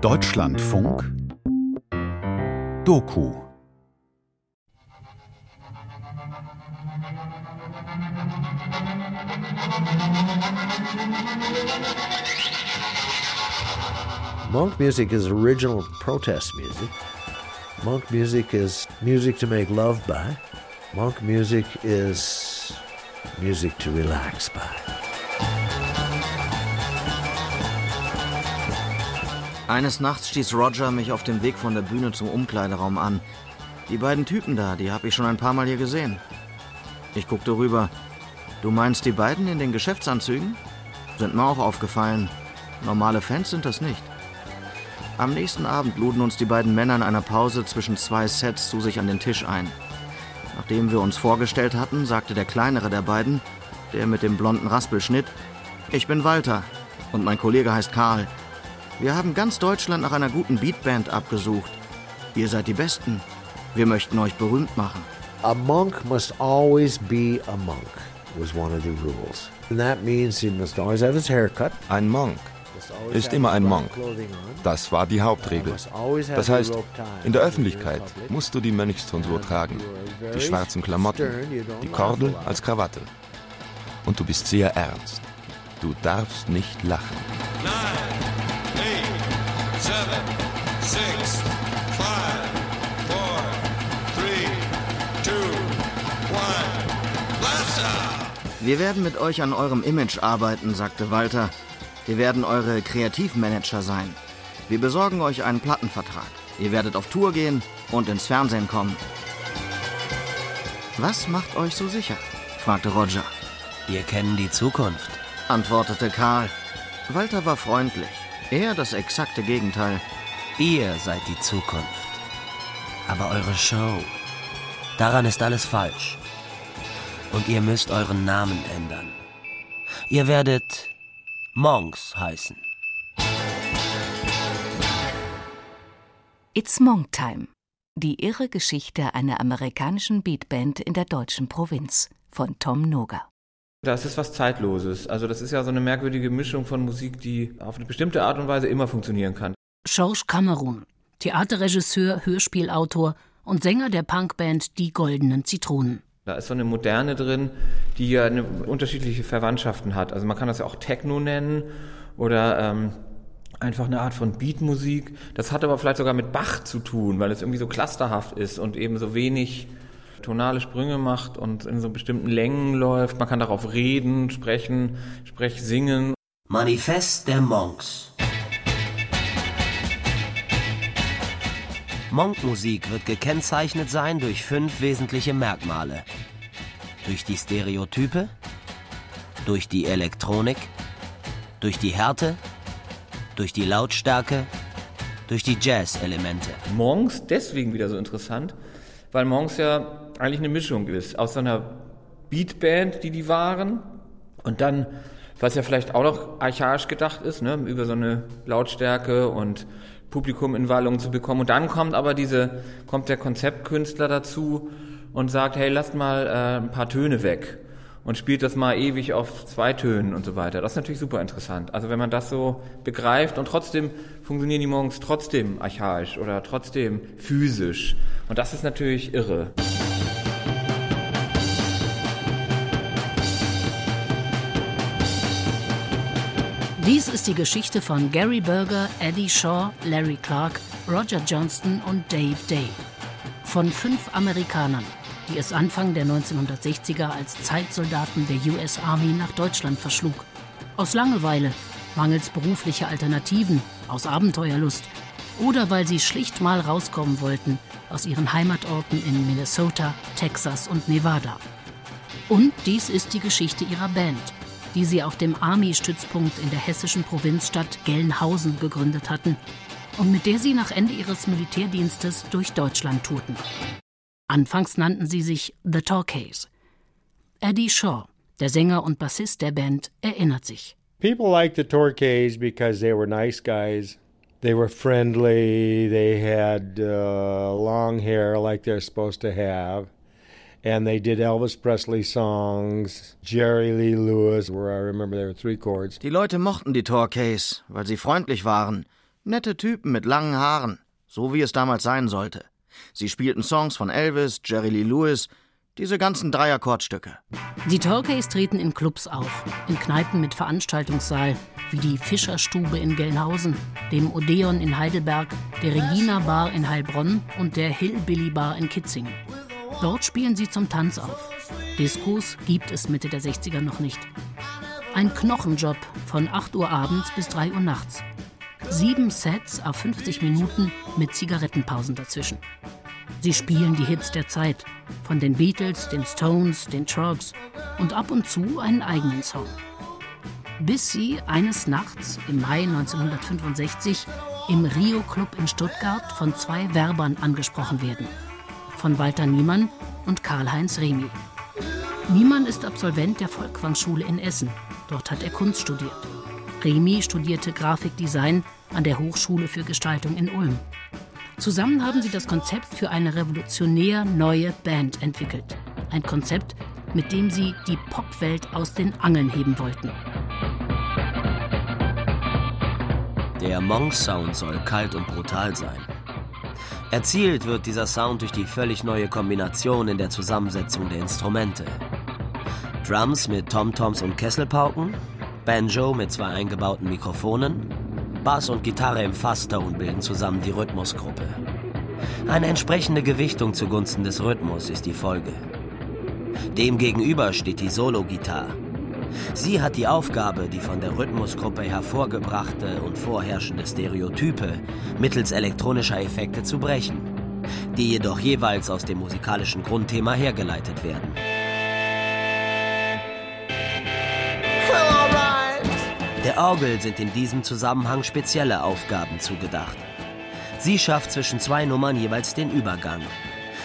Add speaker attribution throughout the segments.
Speaker 1: Deutschlandfunk Doku
Speaker 2: Monk music is original protest music. Monk music is music to make love by. Monk music is music to relax by.
Speaker 3: Eines Nachts stieß Roger mich auf dem Weg von der Bühne zum Umkleideraum an. Die beiden Typen da, die habe ich schon ein paar Mal hier gesehen. Ich guckte rüber. Du meinst die beiden in den Geschäftsanzügen? Sind mir auch aufgefallen. Normale Fans sind das nicht. Am nächsten Abend luden uns die beiden Männer in einer Pause zwischen zwei Sets zu sich an den Tisch ein. Nachdem wir uns vorgestellt hatten, sagte der kleinere der beiden, der mit dem blonden Raspelschnitt, ich bin Walter und mein Kollege heißt Karl. Wir haben ganz Deutschland nach einer guten Beatband abgesucht. Ihr seid die Besten. Wir möchten euch berühmt machen.
Speaker 2: A monk must always be a monk, was one of the rules. And that means he must always have his hair cut.
Speaker 4: Ein Monk ist immer ein Monk. Das war die Hauptregel. Das heißt, in der Öffentlichkeit musst du die Mönchstonsur tragen, die schwarzen Klamotten, die Kordel als Krawatte. Und du bist sehr ernst. Du darfst nicht lachen.
Speaker 5: Eight, seven, six, five, four, three, two, one. Blast off!
Speaker 3: Wir werden mit euch an eurem Image arbeiten, sagte Walter. Wir werden eure Kreativmanager sein. Wir besorgen euch einen Plattenvertrag. Ihr werdet auf Tour gehen und ins Fernsehen kommen. Was macht euch so sicher? fragte Roger.
Speaker 6: Wir kennen die Zukunft.
Speaker 3: Antwortete Karl. Walter war freundlich. Er das exakte Gegenteil.
Speaker 6: Ihr seid die Zukunft. Aber eure Show, daran ist alles falsch. Und ihr müsst euren Namen ändern. Ihr werdet Monks heißen.
Speaker 7: It's Monk Time. Die irre Geschichte einer amerikanischen Beatband in der deutschen Provinz von Tom Noga.
Speaker 8: Das ist was Zeitloses. Also das ist ja so eine merkwürdige Mischung von Musik, die auf eine bestimmte Art und Weise immer funktionieren kann.
Speaker 9: George Cameron, Theaterregisseur, Hörspielautor und Sänger der Punkband Die Goldenen Zitronen.
Speaker 8: Da ist so eine Moderne drin, die ja eine unterschiedliche Verwandtschaften hat. Also man kann das ja auch Techno nennen oder ähm, einfach eine Art von Beatmusik. Das hat aber vielleicht sogar mit Bach zu tun, weil es irgendwie so clusterhaft ist und eben so wenig tonale Sprünge macht und in so bestimmten Längen läuft. Man kann darauf reden, sprechen, sprech singen.
Speaker 6: Manifest der Monks. Monkmusik wird gekennzeichnet sein durch fünf wesentliche Merkmale. Durch die Stereotype, durch die Elektronik, durch die Härte, durch die Lautstärke, durch die Jazz-Elemente.
Speaker 8: Monks deswegen wieder so interessant, weil Monks ja eigentlich eine Mischung ist aus so einer Beatband, die die waren und dann, was ja vielleicht auch noch archaisch gedacht ist, ne, über so eine Lautstärke und Publikum in Wallung zu bekommen. Und dann kommt aber diese, kommt der Konzeptkünstler dazu und sagt, hey, lasst mal äh, ein paar Töne weg und spielt das mal ewig auf zwei Tönen und so weiter. Das ist natürlich super interessant. Also wenn man das so begreift und trotzdem funktionieren die morgens trotzdem archaisch oder trotzdem physisch. Und das ist natürlich irre.
Speaker 9: Dies ist die Geschichte von Gary Berger, Eddie Shaw, Larry Clark, Roger Johnston und Dave Day. Von fünf Amerikanern, die es Anfang der 1960er als Zeitsoldaten der US Army nach Deutschland verschlug. Aus Langeweile, mangels beruflicher Alternativen, aus Abenteuerlust oder weil sie schlicht mal rauskommen wollten aus ihren Heimatorten in Minnesota, Texas und Nevada. Und dies ist die Geschichte ihrer Band, die sie auf dem Army-Stützpunkt in der hessischen Provinzstadt Gelnhausen gegründet hatten und mit der sie nach Ende ihres Militärdienstes durch Deutschland tourten. Anfangs nannten sie sich The Talkies. Eddie Shaw, der Sänger und Bassist der Band, erinnert sich.
Speaker 10: People liked the Torquays because they were nice guys. They were friendly. They had uh, long hair like they're supposed to have. And they did Elvis Presley songs, Jerry Lee Lewis, where I remember there were three chords.
Speaker 3: Die Leute mochten die Torquays, weil sie freundlich waren. Nette Typen mit langen Haaren, so wie es damals sein sollte. Sie spielten Songs von Elvis, Jerry Lee Lewis, diese ganzen Dreierkordstücke.
Speaker 9: Die Torquays treten in Clubs auf, in Kneipen mit Veranstaltungssaal, wie die Fischerstube in Gelnhausen, dem Odeon in Heidelberg, der Regina Bar in Heilbronn und der Hillbilly Bar in Kitzingen. Dort spielen sie zum Tanz auf. Diskos gibt es Mitte der 60er noch nicht. Ein Knochenjob von 8 Uhr abends bis 3 Uhr nachts. Sieben Sets auf 50 Minuten mit Zigarettenpausen dazwischen. Sie spielen die Hits der Zeit, von den Beatles, den Stones, den Trucks und ab und zu einen eigenen Song. Bis sie eines Nachts im Mai 1965 im Rio Club in Stuttgart von zwei Werbern angesprochen werden. Von Walter Niemann und Karl-Heinz Remy. Niemann ist Absolvent der Volkwang-Schule in Essen. Dort hat er Kunst studiert. Remy studierte Grafikdesign an der Hochschule für Gestaltung in Ulm. Zusammen haben sie das Konzept für eine revolutionär neue Band entwickelt. Ein Konzept, mit dem sie die Popwelt aus den Angeln heben wollten.
Speaker 6: Der Monk-Sound soll kalt und brutal sein. Erzielt wird dieser Sound durch die völlig neue Kombination in der Zusammensetzung der Instrumente. Drums mit Tomtoms und Kesselpauken, Banjo mit zwei eingebauten Mikrofonen, Bass und Gitarre im Fasston bilden zusammen die Rhythmusgruppe. Eine entsprechende Gewichtung zugunsten des Rhythmus ist die Folge. Demgegenüber steht die Solo-Gitarre. Sie hat die Aufgabe, die von der Rhythmusgruppe hervorgebrachte und vorherrschende Stereotype mittels elektronischer Effekte zu brechen, die jedoch jeweils aus dem musikalischen Grundthema hergeleitet werden. Der Orgel sind in diesem Zusammenhang spezielle Aufgaben zugedacht. Sie schafft zwischen zwei Nummern jeweils den Übergang.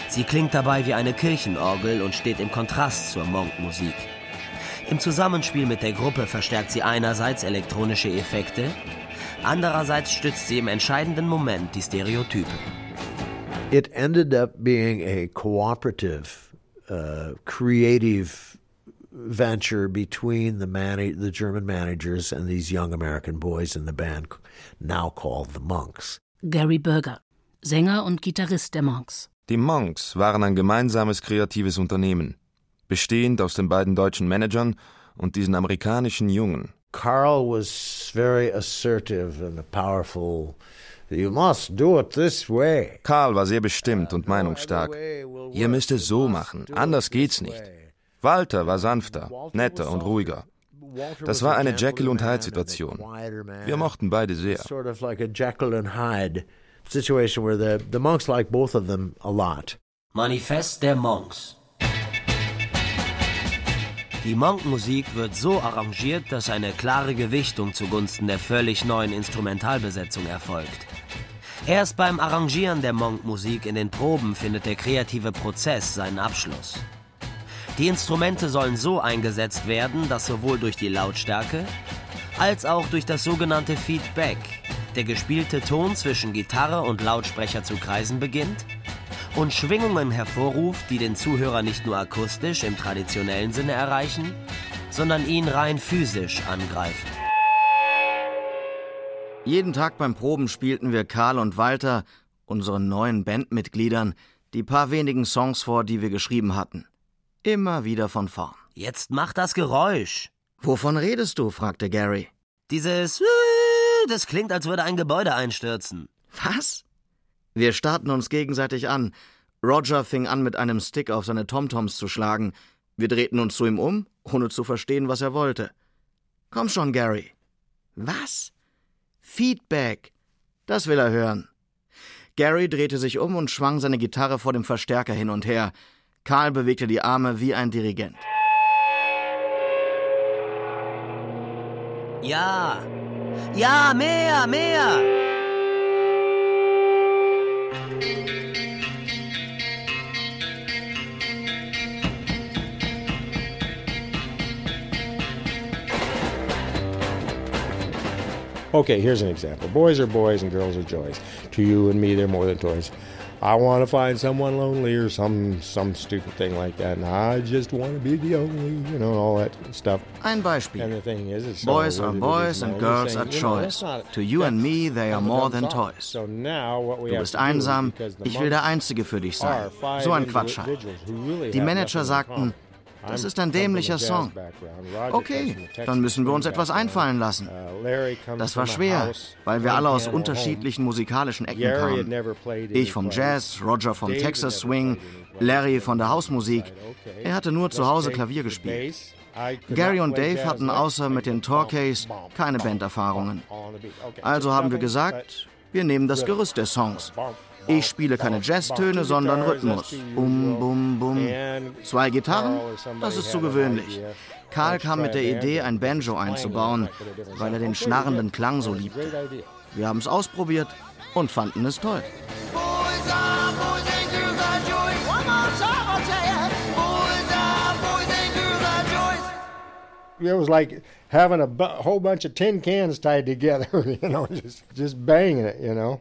Speaker 6: Sie klingt dabei wie eine Kirchenorgel und steht im Kontrast zur Monk-Musik. Im Zusammenspiel mit der Gruppe verstärkt sie einerseits elektronische Effekte, andererseits stützt sie im entscheidenden Moment die Stereotype.
Speaker 2: It ended up being a cooperative, uh, creative venture between the man- the German managers and these young American boys in the band now called the Monks.
Speaker 9: Gary Berger, Sänger und Gitarrist der Monks.
Speaker 4: Die Monks waren ein gemeinsames kreatives Unternehmen, bestehend aus den beiden deutschen Managern und diesen amerikanischen Jungen.
Speaker 2: Carl was very assertive and powerful. You must do it this way.
Speaker 4: Karl war sehr bestimmt und meinungsstark. Ihr müsst es so machen, anders geht's nicht. Walter war sanfter, netter und ruhiger. Das war eine Jekyll und Hyde Situation. Wir mochten beide sehr.
Speaker 6: Manifest der Monks. Die Monk-Musik wird so arrangiert, dass eine klare Gewichtung zugunsten der völlig neuen Instrumentalbesetzung erfolgt. Erst beim Arrangieren der Monk-Musik in den Proben findet der kreative Prozess seinen Abschluss. Die Instrumente sollen so eingesetzt werden, dass sowohl durch die Lautstärke als auch durch das sogenannte Feedback der gespielte Ton zwischen Gitarre und Lautsprecher zu kreisen beginnt und Schwingungen hervorruft, die den Zuhörer nicht nur akustisch im traditionellen Sinne erreichen, sondern ihn rein physisch angreifen.
Speaker 3: Jeden Tag beim Proben spielten wir Karl und Walter, unseren neuen Bandmitgliedern, die paar wenigen Songs vor, die wir geschrieben hatten. Immer wieder von vorn.
Speaker 6: Jetzt mach das Geräusch.
Speaker 3: Wovon redest du? fragte Gary.
Speaker 6: Dieses das klingt, als würde ein Gebäude einstürzen.
Speaker 3: Was? Wir starrten uns gegenseitig an. Roger fing an, mit einem Stick auf seine Tomtoms zu schlagen. Wir drehten uns zu ihm um, ohne zu verstehen, was er wollte. Komm schon, Gary. Was? Feedback. Das will er hören. Gary drehte sich um und schwang seine Gitarre vor dem Verstärker hin und her. Karl bewegte die Arme wie ein Dirigent.
Speaker 6: Ja. Ja, mehr, mehr.
Speaker 10: Okay, here's an example. Boys are boys and girls are joys. To you and me, they're more than toys. I want to find someone lonely or some some stupid thing like that. And I just want to be the only, you know, all that stuff.
Speaker 3: Ein Beispiel.
Speaker 10: And the thing is, it's
Speaker 3: Boys
Speaker 10: so
Speaker 3: are boys and girls are
Speaker 10: you know, not-
Speaker 3: To you and me, they are more than toys.
Speaker 10: So now what we
Speaker 3: Du bist einsam, ich will der Einzige für dich sein. So ein Quatsch halt. Die Manager sagten. Das ist ein dämlicher Song. Okay, dann müssen wir uns etwas einfallen lassen.
Speaker 10: Uh,
Speaker 3: Das war schwer, weil wir alle aus unterschiedlichen musikalischen Ecken kamen. Ich vom Jazz, Roger vom Texas Swing. Larry von der Hausmusik. Er hatte nur zu Hause Klavier gespielt. Gary und Dave hatten außer mit den
Speaker 10: bump,
Speaker 3: keine Banderfahrungen. Also haben wir gesagt, wir nehmen das Gerüst des Songs. Ich spiele keine Jazztöne, sondern Rhythmus.
Speaker 10: the
Speaker 3: Bum, bum, Zwei Gitarren, das ist zu gewöhnlich. Karl kam mit der Idee, ein Banjo einzubauen, weil er den schnarrenden. Klang so liebte. Wir haben es ausprobiert und fanden es toll.
Speaker 10: It was like having a whole bunch of tin cans tied together, you know, just banging it, you know.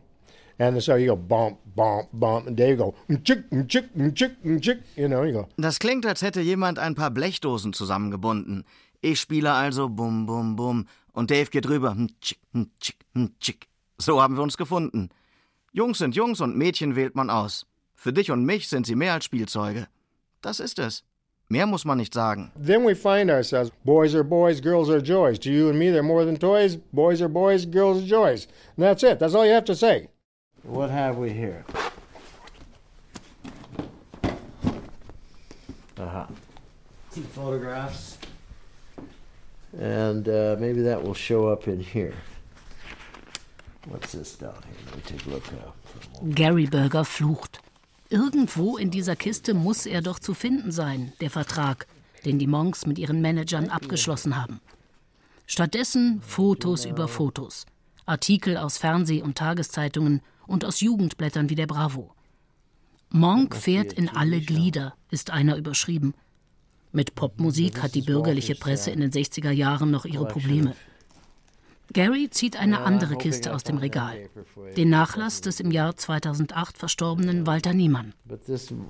Speaker 10: And so you go bump, bump, bump, and Dave go chick, chick, chick, chick, you know. You go
Speaker 3: Das klingt, als hätte jemand ein paar Blechdosen zusammengebunden. Ich spiele also bum bum bum und Dave geht rüber. Tschick, tschick, hm, tschick. So haben wir uns gefunden. Jungs sind Jungs und Mädchen wählt man aus. Für dich und mich sind sie mehr als Spielzeuge. Das ist es. Mehr muss man nicht sagen.
Speaker 10: Then we find ourselves boys are boys, girls are joys. To you and me, they're more than toys. Boys are boys, girls are joys. And that's it. That's all you have to say.
Speaker 2: What have we here? Aha. Some photographs. And uh, maybe that will show up in here. What's this down here? Let me take a look now.
Speaker 9: Gary Berger flucht. Irgendwo in dieser Kiste muss er doch zu finden sein, der Vertrag, den die Monks mit ihren Managern abgeschlossen haben. Stattdessen Fotos über Fotos, Artikel aus Fernseh- und Tageszeitungen und aus Jugendblättern wie der Bravo. Monk fährt in alle Glieder, ist einer überschrieben. Mit Popmusik hat die bürgerliche Presse in den 60er Jahren noch ihre Probleme. Gary zieht eine andere Kiste aus dem Regal. Den Nachlass des im Jahr 2008 verstorbenen Walter Niemann.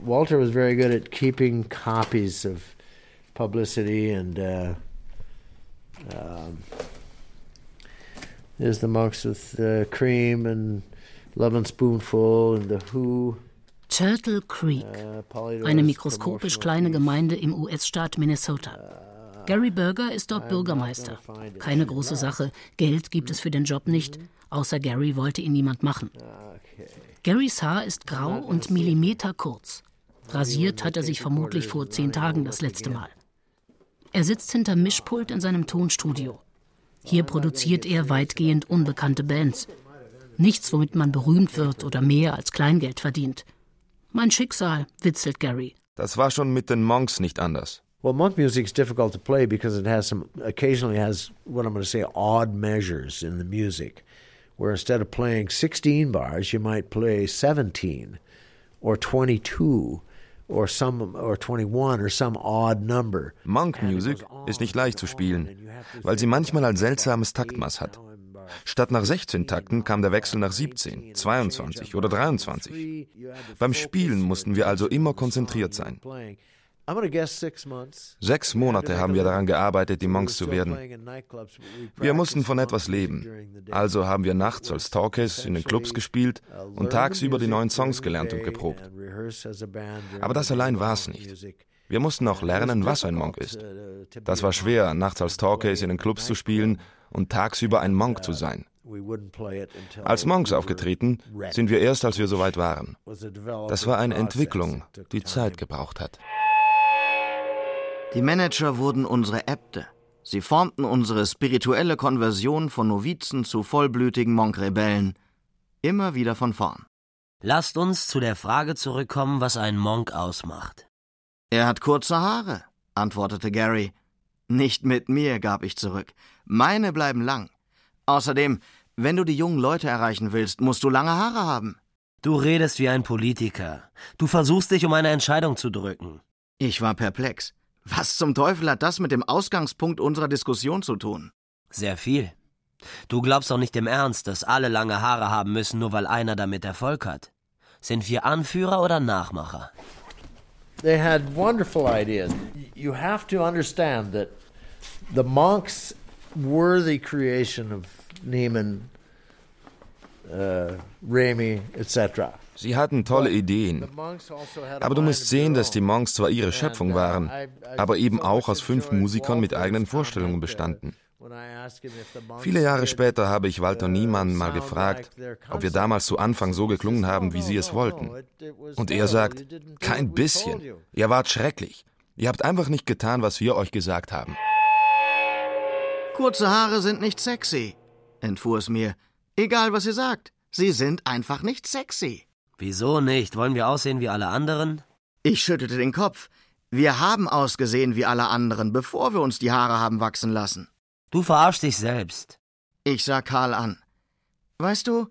Speaker 2: Walter was very good at keeping copies of publicity, and uh, um, there's the monks with uh, Cream and Lovin' Spoonful and the Who.
Speaker 9: Turtle Creek,
Speaker 2: Polydor's
Speaker 9: eine mikroskopisch kleine. Gemeinde im US-Staat Minnesota. Gary Berger ist dort Bürgermeister. Keine große Sache. Geld gibt es für den Job nicht. Außer Gary wollte ihn niemand machen. Garys Haar ist grau und Millimeter kurz. Rasiert hat er sich vermutlich vor zehn Tagen das letzte Mal. Er sitzt hinter Mischpult in seinem Tonstudio. Hier produziert er weitgehend unbekannte Bands. Nichts, womit man berühmt wird oder mehr als Kleingeld verdient. Mein Schicksal, witzelt Gary.
Speaker 4: Das war schon mit den Monks nicht anders.
Speaker 2: Well, monk music's difficult to play because it has some occasionally has what I'm going to say odd measures in the music, where instead of playing 16 bars, you might play 17 or 22 or some or 21 or some odd number.
Speaker 4: Monk Music ist nicht leicht zu spielen, weil sie manchmal ein seltsames Taktmaß hat. Statt nach 16 Takten kam der Wechsel nach 17, 22 oder 23. Beim Spielen mussten wir also immer konzentriert sein. Sechs Monate haben wir daran gearbeitet, die Monks zu werden. Wir mussten von etwas leben. Also haben wir nachts als Talkies in den Clubs gespielt und tagsüber die neuen Songs gelernt und geprobt. Aber das allein war's nicht. Wir mussten auch lernen, was ein Monk ist. Das war schwer, nachts als Talkies in den Clubs zu spielen und tagsüber ein Monk zu sein. Als Monks aufgetreten sind wir erst, als wir soweit waren. Das war eine Entwicklung, die Zeit gebraucht hat.
Speaker 3: Die Manager wurden unsere Äbte. Sie formten unsere spirituelle Konversion von Novizen zu vollblütigen Monkrebellen. Immer wieder von vorn.
Speaker 6: Lasst uns zu der Frage zurückkommen, was ein Monk ausmacht.
Speaker 3: Er hat kurze Haare, antwortete Gary. Nicht mit mir, gab ich zurück. Meine bleiben lang. Außerdem, wenn du die jungen Leute erreichen willst, musst du lange Haare haben.
Speaker 6: Du redest wie ein Politiker. Du versuchst dich um eine Entscheidung zu drücken.
Speaker 3: Ich war perplex. Was zum Teufel hat das mit dem Ausgangspunkt unserer Diskussion zu tun?
Speaker 6: Sehr viel. Du glaubst doch nicht im Ernst, dass alle lange Haare haben müssen, nur weil einer damit Erfolg hat. Sind wir Anführer oder Nachmacher?
Speaker 2: They had wonderful ideas. You have to understand that the monks were the creation of Neiman, uh, Remy, etc.
Speaker 4: Sie hatten tolle Ideen. Aber du musst sehen, dass die Monks zwar ihre Schöpfung waren, aber eben auch aus fünf Musikern mit eigenen Vorstellungen bestanden. Viele Jahre später habe ich Walter Niemann mal gefragt, ob wir damals zu Anfang so geklungen haben, wie sie es wollten. Und er sagt, kein bisschen. Ihr wart schrecklich. Ihr habt einfach nicht getan, was wir euch gesagt haben.
Speaker 3: Kurze Haare sind nicht sexy, entfuhr es mir. Egal, was ihr sagt. Sie sind einfach nicht sexy.
Speaker 6: Wieso nicht? Wollen wir aussehen wie alle anderen?
Speaker 3: Ich schüttelte den Kopf. Wir haben ausgesehen wie alle anderen, bevor wir uns die Haare haben wachsen lassen.
Speaker 6: Du verarschst dich selbst.
Speaker 3: Ich sah Karl an. Weißt du,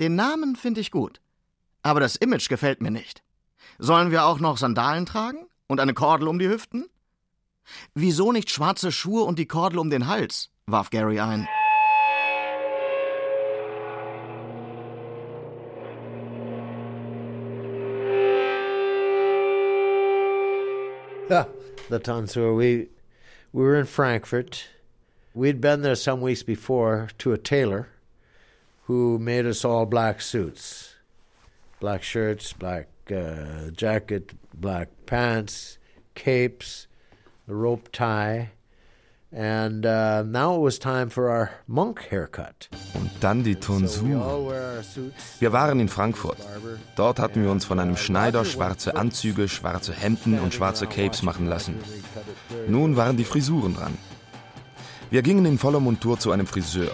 Speaker 3: den Namen finde ich gut. Aber das Image gefällt mir nicht. Sollen wir auch noch Sandalen tragen? Und eine Kordel um die Hüften? Wieso nicht schwarze Schuhe und die Kordel um den Hals? warf Gary ein.
Speaker 2: Yeah, the tonsure. We we were in Frankfurt. We'd been there some weeks before to a tailor who made us all black suits, black shirts, black uh, jacket, black pants, capes, the rope tie. And uh, now it was time for our monk haircut.
Speaker 4: Und dann die Tonsur. Wir waren in Frankfurt. Dort hatten wir uns von einem Schneider schwarze Anzüge, schwarze Hemden und schwarze Capes machen lassen. Nun waren die Frisuren dran. Wir gingen in voller Montur zu einem Friseur.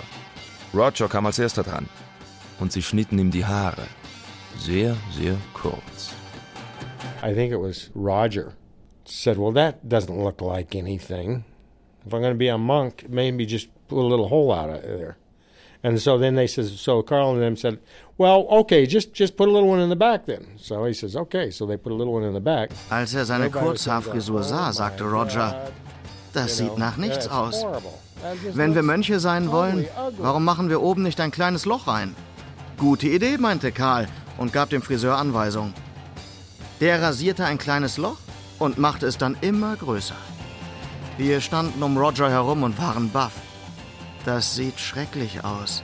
Speaker 4: Roger kam als erster dran. Und sie schnitten ihm die Haare. Sehr, sehr kurz.
Speaker 10: I think it was Roger said, "Well, that doesn't look like anything. If I'm going to be a monk, maybe just put a little hole out of there." And so then they says, so Carl and them said, "Well, okay, just just put a little one in the back then." So he says, "Okay." So they put a little one in the back.
Speaker 3: Als er seine Kurzhaarfrisur sah, sagte Roger, das sieht nach nichts aus. Wenn wir Mönche sein wollen, warum machen wir oben nicht ein kleines Loch rein? Gute Idee, meinte Karl und gab dem Friseur Anweisung. Der rasierte ein kleines Loch und machte es dann immer größer. Wir standen um Roger herum und waren baff. Das sieht schrecklich aus.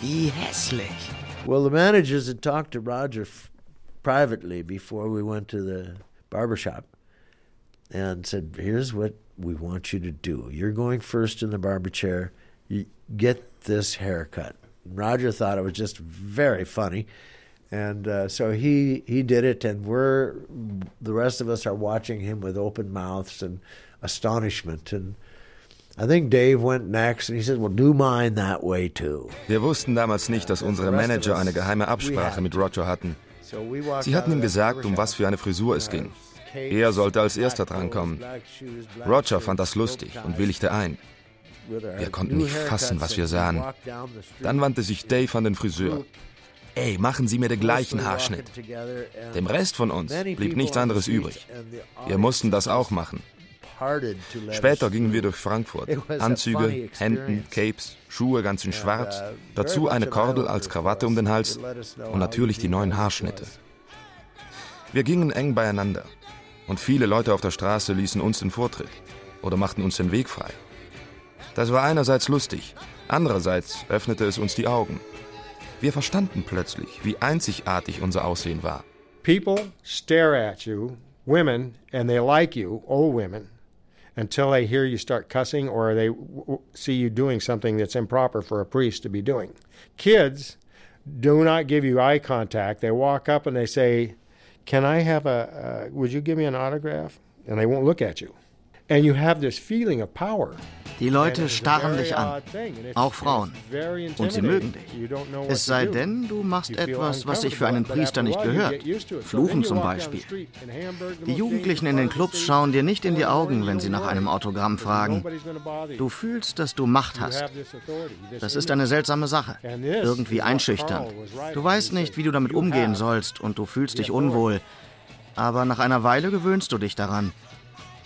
Speaker 3: Wie hässlich.
Speaker 2: Well, the managers had talked to Roger privately before we went to the barber shop and said, Here's what we want you to do. You're going first in the barber chair. You get this haircut. Roger thought it was just very funny. And uh, so he, he did it, and we're the rest of us are watching him with open mouths and astonishment. And I think Dave went next, and he said, "Well, do mine that way too."
Speaker 4: Wir wussten damals nicht, dass unsere Manager eine geheime Absprache mit Roger hatten. Sie hatten ihm gesagt, um was für eine Frisur es ging. Er sollte als erster drankommen. Roger fand das lustig und willigte ein. Wir konnten nicht fassen, was wir sahen. Dann wandte sich Dave an den Friseur. Ey, machen Sie mir den gleichen Haarschnitt. Dem Rest von uns blieb nichts anderes übrig. Wir mussten das auch machen. Später gingen wir durch Frankfurt. Anzüge, Hemden, Capes, Schuhe ganz in schwarz, dazu eine Kordel als Krawatte um den Hals und natürlich die neuen Haarschnitte. Wir gingen eng beieinander und viele Leute auf der Straße ließen uns den Vortritt oder machten uns den Weg frei. Das war einerseits lustig, andererseits öffnete es uns die Augen. Wir verstanden plötzlich, wie einzigartig unser Aussehen war.
Speaker 10: People stare at you, women, and they like you, old women, until they hear you start cussing or they see you doing something that's improper for a priest to be doing. Kids do not give you eye contact. They walk up and they say, "Can I have a? Uh, would you give me an autograph?" And they won't look at you,
Speaker 3: Die Leute starren dich an, auch Frauen. Und sie mögen dich. Es sei denn, du machst etwas, was sich für einen Priester nicht gehört. Fluchen zum Beispiel. Die Jugendlichen in den Clubs schauen dir nicht in die Augen, wenn sie nach einem Autogramm fragen. Du fühlst, dass du Macht hast. Das ist eine seltsame Sache. Irgendwie einschüchternd. Du weißt nicht, wie du damit umgehen sollst und du fühlst dich unwohl. Aber nach einer Weile gewöhnst du dich daran.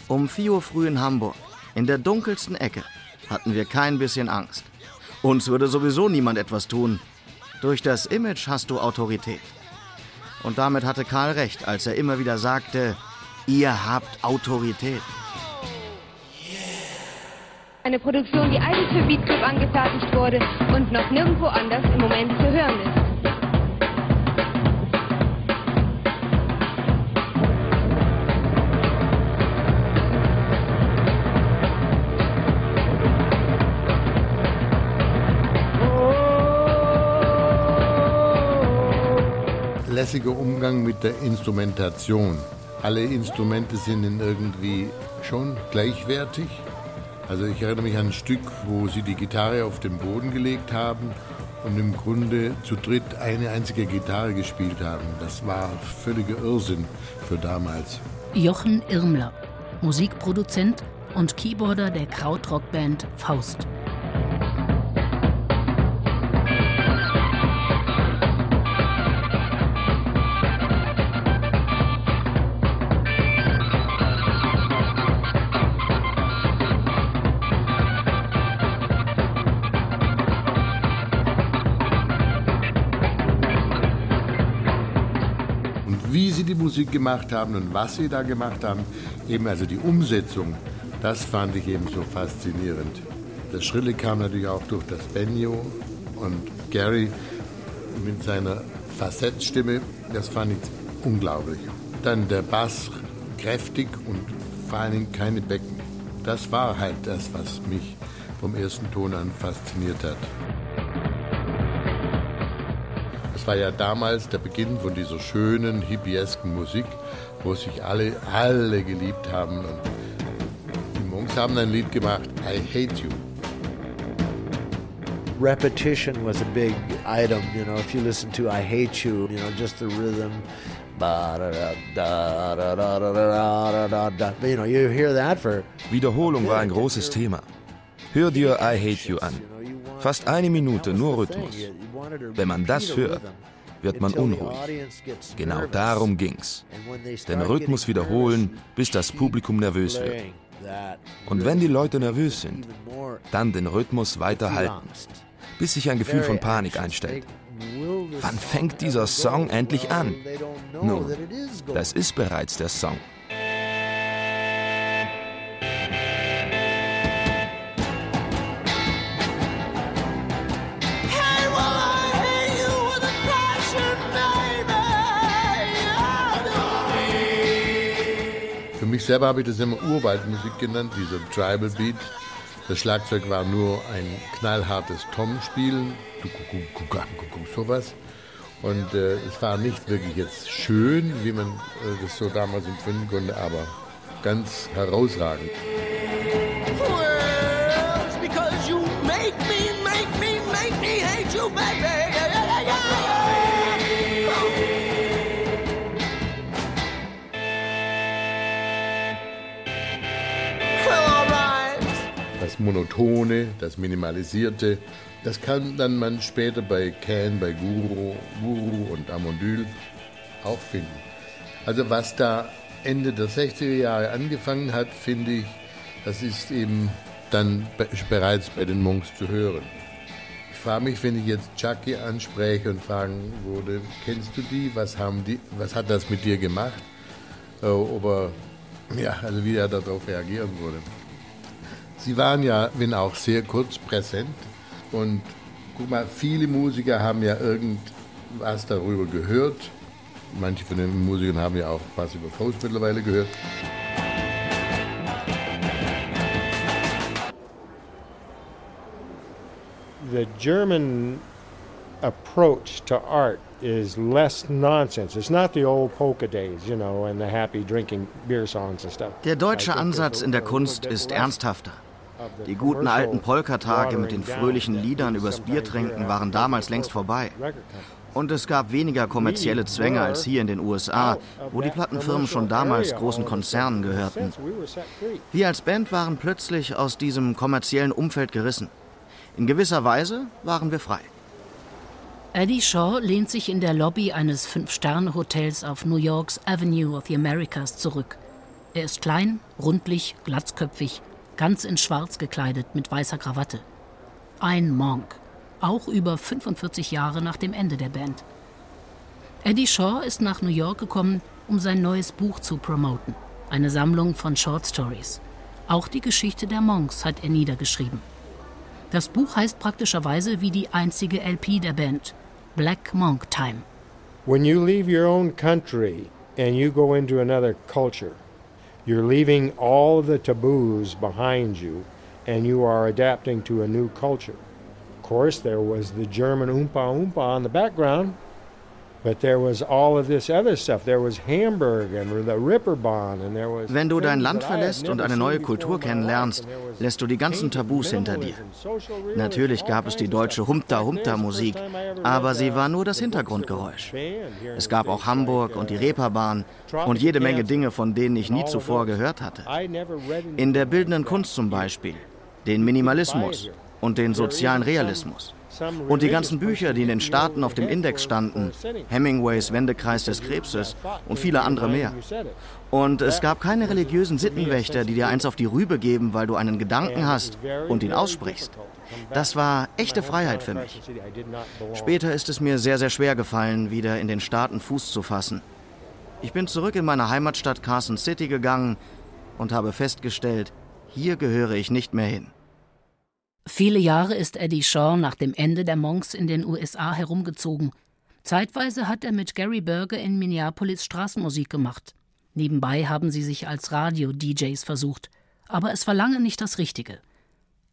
Speaker 3: Um 4 Uhr früh in Hamburg, in der dunkelsten Ecke, hatten wir kein bisschen Angst. Uns würde sowieso niemand etwas tun. Durch das Image hast du Autorität. Und damit hatte Karl recht, als er immer wieder sagte, ihr habt Autorität.
Speaker 1: Eine Produktion, die eigens für Beat Club angefertigt wurde und noch nirgendwo anders im Moment zu hören ist.
Speaker 11: Lässiger Umgang mit der Instrumentation. Alle Instrumente sind irgendwie schon gleichwertig. Also ich erinnere mich an ein Stück, wo sie die Gitarre auf den Boden gelegt haben und im Grunde zu dritt eine einzige Gitarre gespielt haben. Das war völliger Irrsinn für damals.
Speaker 9: Jochen Irmler, Musikproduzent und Keyboarder der Krautrockband Faust.
Speaker 11: Gemacht haben und was sie da gemacht haben, eben also die Umsetzung, das fand ich eben so faszinierend. Das Schrille kam natürlich auch durch das Benjo und Gary mit seiner Facettstimme, das fand ich unglaublich. Dann der Bass kräftig und vor allen Dingen keine Becken. Das war halt das, was mich vom ersten Ton an fasziniert hat war ja damals der Beginn von dieser schönen, hippiesken Musik, wo sich alle, alle geliebt haben. Und die Monks haben ein Lied gemacht, I Hate You.
Speaker 2: Repetition was a big item, you know, if you listen to I Hate You, you know, just the rhythm. You know, you hear that for
Speaker 4: Wiederholung war ein großes Thema. Hör dir I Hate You an. Fast eine Minute nur Rhythmus. Wenn man das hört, wird man unruhig. Genau darum ging's. Den Rhythmus wiederholen, bis das Publikum nervös wird. Und wenn die Leute nervös sind, dann den Rhythmus weiterhalten, bis sich ein Gefühl von Panik einstellt. Wann fängt dieser Song endlich an? Nun, das ist bereits der Song.
Speaker 11: Mich selber habe ich das immer Urwaldmusik genannt, dieser Tribal Beat. Das Schlagzeug war nur ein knallhartes Tom-Spielen, sowas. Und äh, es war nicht wirklich jetzt schön, wie man äh, das so damals empfinden konnte, aber ganz herausragend. Well, das Monotone, das Minimalisierte. Das kann dann man später bei Can, bei Guru, Guru und Amondyl auch finden. Also was da Ende der 60er Jahre angefangen hat, finde ich, das ist eben dann bereits bei den Monks zu hören. Ich frage mich, wenn ich jetzt Chucky anspreche und fragen würde, kennst du die? Was haben die? Was hat das mit dir gemacht? Äh, ob er, ja, also wie er darauf reagieren würde. Sie waren ja, wenn auch sehr kurz, präsent. Und guck mal, viele Musiker haben ja irgendwas darüber gehört. Manche von den Musikern haben ja auch was über Faust mittlerweile gehört.
Speaker 10: The German approach to art is less nonsense. It's not the old polka days, you know, and the happy drinking beer songs and stuff.
Speaker 3: Der deutsche Ansatz in der Kunst ist ernsthafter. Die guten alten Polkatage mit den fröhlichen Liedern übers Biertrinken waren damals längst vorbei. Und es gab weniger kommerzielle Zwänge als hier in den USA, wo die Plattenfirmen schon damals großen Konzernen gehörten. Wir als Band waren plötzlich aus diesem kommerziellen Umfeld gerissen. In gewisser Weise waren wir frei.
Speaker 9: Eddie Shaw lehnt sich in der Lobby eines Fünf-Sterne-Hotels auf New Yorks Avenue of the Americas zurück. Er ist klein, rundlich, glatzköpfig ganz in Schwarz gekleidet mit weißer Krawatte. Ein Monk, auch über 45 Jahre nach dem Ende der Band. Eddie Shaw ist nach New York gekommen, um sein neues Buch zu promoten. Eine Sammlung von Short Stories. Auch die Geschichte der Monks hat er niedergeschrieben. Das Buch heißt praktischerweise wie die einzige LP der Band, Black Monk Time.
Speaker 10: When you leave your own country and you go into another culture, you're leaving all the taboos behind you and you are adapting to a new culture. Of course, there was the German Oompa Oompa on the background,
Speaker 3: Wenn du dein Land verlässt und eine neue Kultur kennenlernst, lässt du die ganzen Tabus hinter dir. Natürlich gab es die deutsche Humta-Humta-Musik, aber sie war nur das Hintergrundgeräusch. Es gab auch Hamburg und die Reeperbahn und jede Menge Dinge, von denen ich nie zuvor gehört hatte. In der bildenden Kunst zum Beispiel, den Minimalismus und den sozialen Realismus. Und die ganzen Bücher, die in den Staaten auf dem Index standen, Hemingways Wendekreis des Krebses und viele andere mehr. Und es gab keine religiösen Sittenwächter, die dir eins auf die Rübe geben, weil du einen Gedanken hast und ihn aussprichst. Das war echte Freiheit für mich. Später ist es mir sehr, sehr schwer gefallen, wieder in den Staaten Fuß zu fassen. Ich bin zurück in meine Heimatstadt Carson City gegangen und habe festgestellt, hier gehöre ich nicht mehr hin.
Speaker 9: Viele Jahre ist Eddie Shaw nach dem Ende der Monks in den USA herumgezogen. Zeitweise hat er mit Gary Berger in Minneapolis Straßenmusik gemacht. Nebenbei haben sie sich als Radio-DJs versucht. Aber es war lange nicht das Richtige.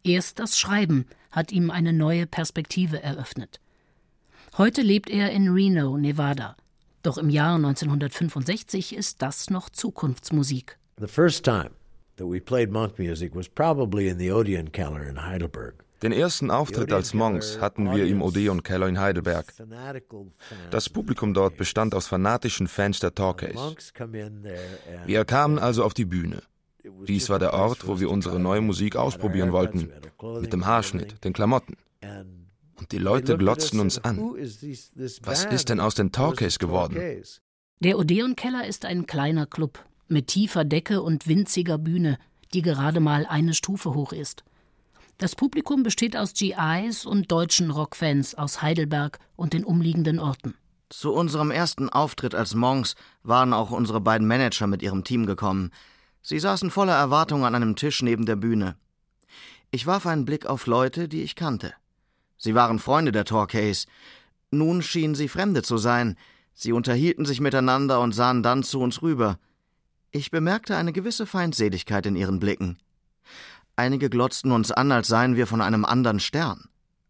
Speaker 9: Erst das Schreiben hat ihm eine neue Perspektive eröffnet. Heute lebt er in Reno, Nevada. Doch im Jahr 1965 ist das noch Zukunftsmusik.
Speaker 2: The first time that we played monk music was probably in the Odeon Keller in Heidelberg.
Speaker 4: Den ersten Auftritt als Monks hatten wir im Odeon Keller in Heidelberg. Das Publikum dort bestand aus fanatischen Fans der Talkays. Wir kamen also auf die Bühne. Dies war der Ort, wo wir unsere neue Musik ausprobieren wollten. Mit dem Haarschnitt, den Klamotten. Und die Leute glotzten uns an. Was ist denn aus den Talkays geworden?
Speaker 9: Der Odeon Keller ist ein kleiner Club mit tiefer Decke und winziger Bühne, die gerade mal eine Stufe hoch ist. Das Publikum besteht aus GIs und deutschen Rockfans aus Heidelberg und den umliegenden Orten.
Speaker 3: Zu unserem ersten Auftritt als Monks waren auch unsere beiden Manager mit ihrem Team gekommen. Sie saßen voller Erwartung an einem Tisch neben der Bühne. Ich warf einen Blick auf Leute, die ich kannte. Sie waren Freunde der Torquays. Nun schienen sie Fremde zu sein. Sie unterhielten sich miteinander und sahen dann zu uns rüber. Ich bemerkte eine gewisse Feindseligkeit in ihren Blicken. Einige glotzten uns an, als seien wir von einem anderen Stern.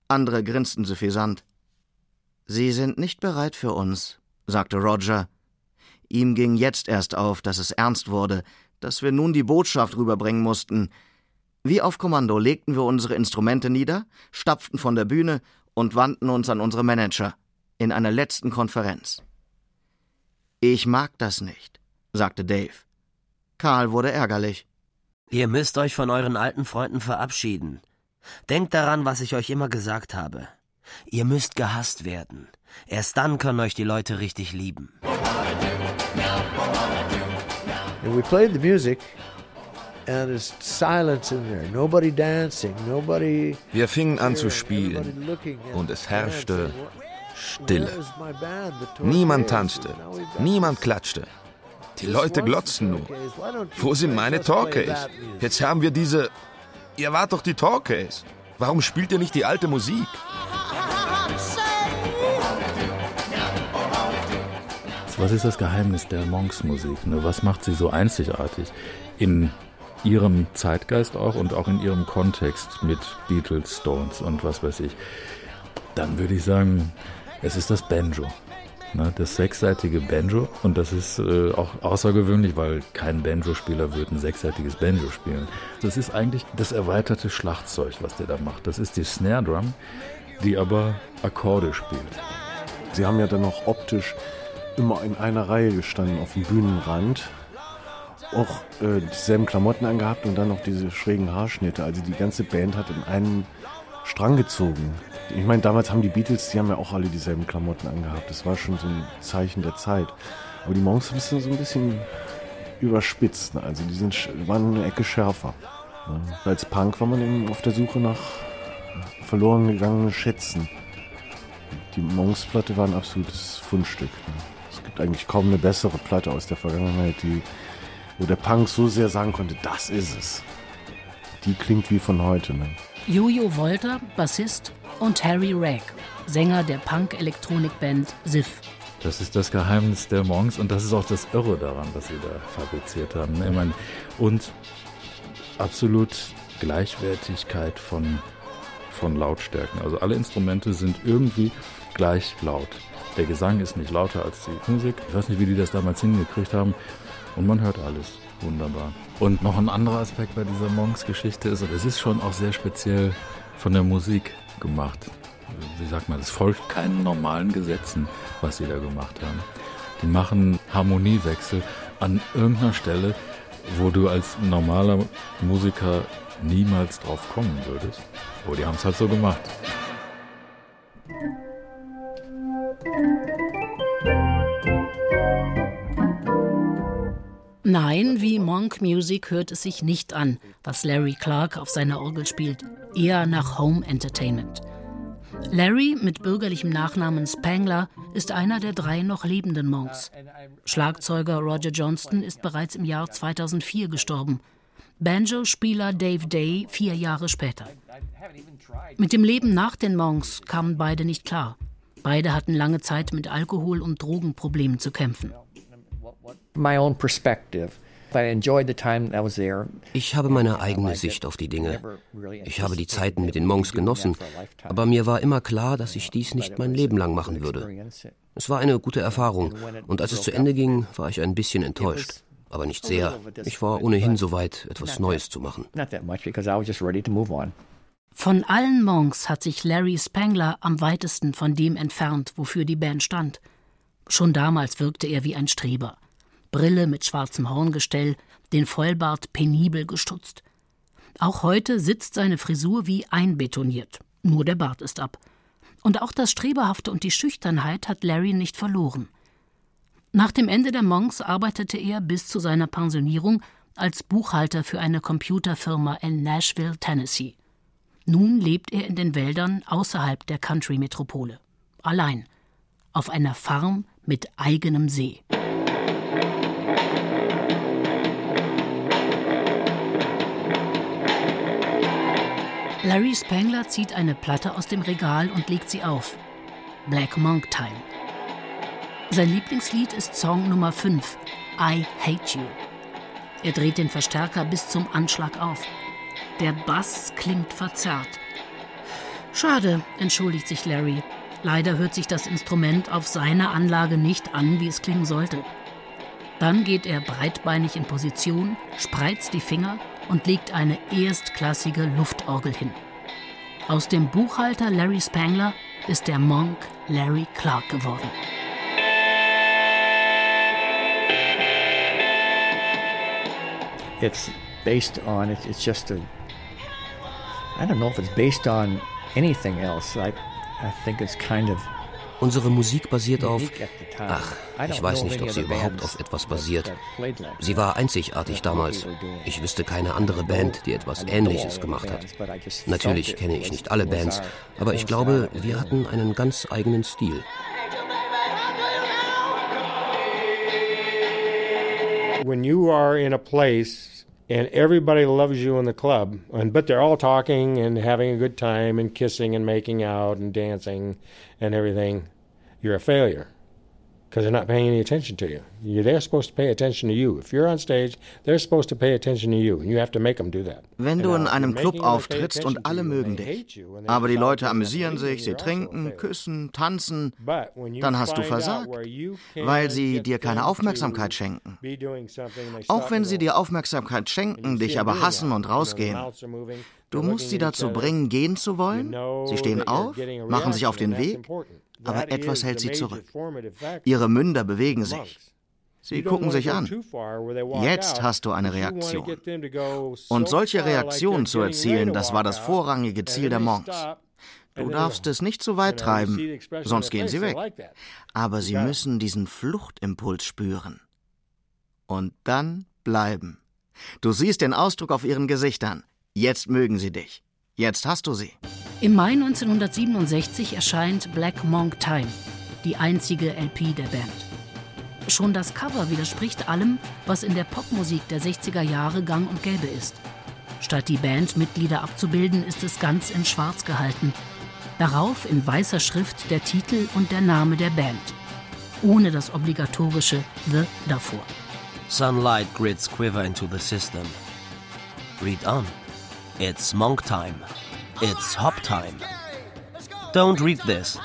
Speaker 3: Andere grinsten suffisant. Sie sind nicht bereit für uns, sagte Roger. Ihm ging jetzt erst auf, dass es ernst wurde, dass wir nun die Botschaft rüberbringen mussten. Wie auf Kommando legten wir unsere Instrumente nieder, stapften von der Bühne und wandten uns an unsere Manager in einer letzten Konferenz. Ich mag das nicht, sagte Dave. Karl wurde ärgerlich.
Speaker 6: Ihr müsst euch von euren alten Freunden verabschieden. Denkt daran, was ich euch immer gesagt habe. Ihr müsst gehasst werden. Erst dann können euch die Leute richtig lieben.
Speaker 2: And we played the music and it's silence in there. Nobody dancing, nobody
Speaker 4: Wir fingen an zu spielen und es herrschte Stille. Niemand tanzte, niemand klatschte. Die Leute glotzen nur. Wo sind meine Talkays? Jetzt haben wir diese. Ihr wart doch die Talkays. Warum spielt ihr nicht die alte Musik?
Speaker 12: Was ist das Geheimnis der Monks-Musik? Ne? Was macht sie so einzigartig? In ihrem Zeitgeist auch und auch in ihrem Kontext mit Beatles, Stones und was weiß ich. Dann würde ich sagen, es ist das Banjo. Ne, das sechsseitige Banjo und das ist äh, auch außergewöhnlich, weil kein Banjo-Spieler würde ein sechsseitiges Banjo spielen. Das ist eigentlich das erweiterte Schlagzeug, was der da macht. Das ist die Snare Drum, die aber Akkorde spielt.
Speaker 13: Sie haben ja dann noch optisch immer in einer Reihe gestanden auf dem Bühnenrand. Auch äh, dieselben Klamotten angehabt und dann noch diese schrägen Haarschnitte. Also die ganze Band hat in einen Strang gezogen. Ich meine, damals haben die Beatles, die haben ja auch alle dieselben Klamotten angehabt. Das war schon so ein Zeichen der Zeit. Aber die Monks es so ein bisschen überspitzt. Ne? Also die sind, waren eine Ecke schärfer. Ne? Als Punk war man eben auf der Suche nach verloren gegangenen Schätzen. Die Monks-Platte war ein absolutes Fundstück. Ne? Es gibt eigentlich kaum eine bessere Platte aus der Vergangenheit, die, wo der Punk so sehr sagen konnte, das ist es. Die klingt wie von heute. Ne?
Speaker 9: Jojo Wolter, Bassist, und Harry Ragg, Sänger der Punk-Elektronikband Sif.
Speaker 12: Das ist das Geheimnis der Monks und das ist auch das Irre daran, was sie da fabriziert haben. Ich meine, und absolut Gleichwertigkeit von, von Lautstärken. Also alle Instrumente sind irgendwie gleich laut. Der Gesang ist nicht lauter als die Musik. Ich weiß nicht, wie die das damals hingekriegt haben. Und man hört alles. Wunderbar. Und noch ein anderer Aspekt bei dieser Monks-Geschichte ist, es ist schon auch sehr speziell von der Musik gemacht. Wie sagt man, es folgt keinen normalen Gesetzen, was sie da gemacht haben. Die machen Harmoniewechsel an irgendeiner Stelle, wo du als normaler Musiker niemals drauf kommen würdest. Aber die haben es halt so gemacht.
Speaker 9: Nein, wie Monk Music hört es sich nicht an, was Larry Clark auf seiner Orgel spielt. Eher nach Home Entertainment. Larry mit bürgerlichem Nachnamen Spangler ist einer der drei noch lebenden Monks. Schlagzeuger Roger Johnston ist bereits im Jahr 2004 gestorben. Banjo-Spieler Dave Day vier Jahre später. Mit dem Leben nach den Monks kamen beide nicht klar. Beide hatten lange Zeit mit Alkohol- und Drogenproblemen zu kämpfen.
Speaker 14: Ich habe meine eigene Sicht auf die Dinge. Ich habe die Zeiten mit den Monks genossen, aber mir war immer klar, dass ich dies nicht mein Leben lang machen würde. Es war eine gute Erfahrung, und als es zu Ende ging, war ich ein bisschen enttäuscht. Aber nicht sehr. Ich war ohnehin so weit, etwas Neues zu machen.
Speaker 9: Von allen Monks hat sich Larry Spangler am weitesten von dem entfernt, wofür die Band stand. Schon damals wirkte er wie ein Streber. Brille mit schwarzem Horngestell, den Vollbart penibel gestutzt. Auch heute sitzt seine Frisur wie einbetoniert, nur der Bart ist ab. Und auch das Streberhafte und die Schüchternheit hat Larry nicht verloren. Nach dem Ende der Monks arbeitete er bis zu seiner Pensionierung als Buchhalter für eine Computerfirma in Nashville, Tennessee. Nun lebt er in den Wäldern außerhalb der Country-Metropole. Allein. Auf einer Farm mit eigenem See. Larry Spangler zieht eine Platte aus dem Regal und legt sie auf. Black Monk Time. Sein Lieblingslied ist Song Nummer 5, I Hate You. Er dreht den Verstärker bis zum Anschlag auf. Der Bass klingt verzerrt. Schade, entschuldigt sich Larry. Leider hört sich das Instrument auf seiner Anlage nicht an, wie es klingen sollte. Dann geht er breitbeinig in Position, spreizt die Finger und legt eine erstklassige Luftorgel hin. Aus dem Buchhalter Larry Spangler ist der Monk Larry Clark geworden.
Speaker 15: It's based on it's, it's just a I don't know if it's based on anything else. I I think it's kind of
Speaker 14: Unsere Musik basiert auf. Ach, ich weiß nicht, ob sie überhaupt auf etwas basiert. Sie war einzigartig damals. Ich wüsste keine andere Band, die etwas Ähnliches gemacht hat. Natürlich kenne ich nicht alle Bands, aber ich glaube, wir hatten einen ganz eigenen Stil.
Speaker 10: When you are in a place and everybody loves you in the club, and but they're all talking and having a good time and kissing and making out and dancing and everything, you're a failure because they're not paying any attention to you. you. They're supposed to pay attention to you. If you're on stage, they're supposed to pay attention to you, and you have to make them do that.
Speaker 3: Wenn du in einem Club auftrittst und alle mögen dich, aber die Leute amüsieren sich, sie trinken, küssen, tanzen, dann hast du versagt, weil sie dir keine Aufmerksamkeit schenken. Auch wenn sie dir Aufmerksamkeit schenken, dich aber hassen und rausgehen. Du musst sie dazu bringen, gehen zu wollen. Sie stehen auf, machen sich auf den Weg, aber etwas hält sie zurück. Ihre Münder bewegen sich. Sie gucken sich an. Jetzt hast du eine Reaktion. Und solche Reaktionen zu erzielen, das war das vorrangige Ziel der Monks. Du darfst es nicht zu weit treiben, sonst gehen sie weg. Aber sie müssen diesen Fluchtimpuls spüren. Und dann bleiben. Du siehst den Ausdruck auf ihren Gesichtern. Jetzt mögen sie dich. Jetzt hast du sie.
Speaker 9: Im Mai 1967 erscheint Black Monk Time, die einzige LP der Band. Schon das Cover widerspricht allem, was in der Popmusik der 60er Jahre gang und gäbe ist. Statt die Bandmitglieder abzubilden, ist es ganz in Schwarz gehalten. Darauf in weißer Schrift der Titel und der Name der Band. Ohne das obligatorische The davor.
Speaker 6: Sunlight grids quiver into the system. Read on. It's monk time. It's hop time. Don't read this.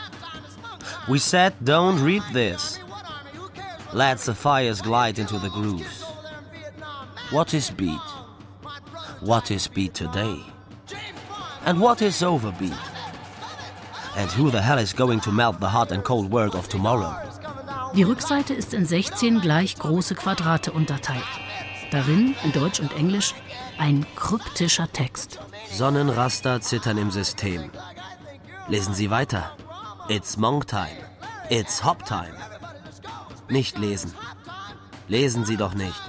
Speaker 6: We said don't read this. Let the fires glide into the grooves. What is beat? What is beat today? And what is overbeat? And who the hell is going to melt the hot and cold world of tomorrow?
Speaker 9: Die Rückseite ist in 16 gleich große Quadrate unterteilt. Darin, in Deutsch und Englisch, ein kryptischer Text.
Speaker 6: Sonnenraster zittern im System. Lesen Sie weiter. It's Monk Time. It's Hop Time. Nicht lesen. Lesen Sie doch nicht.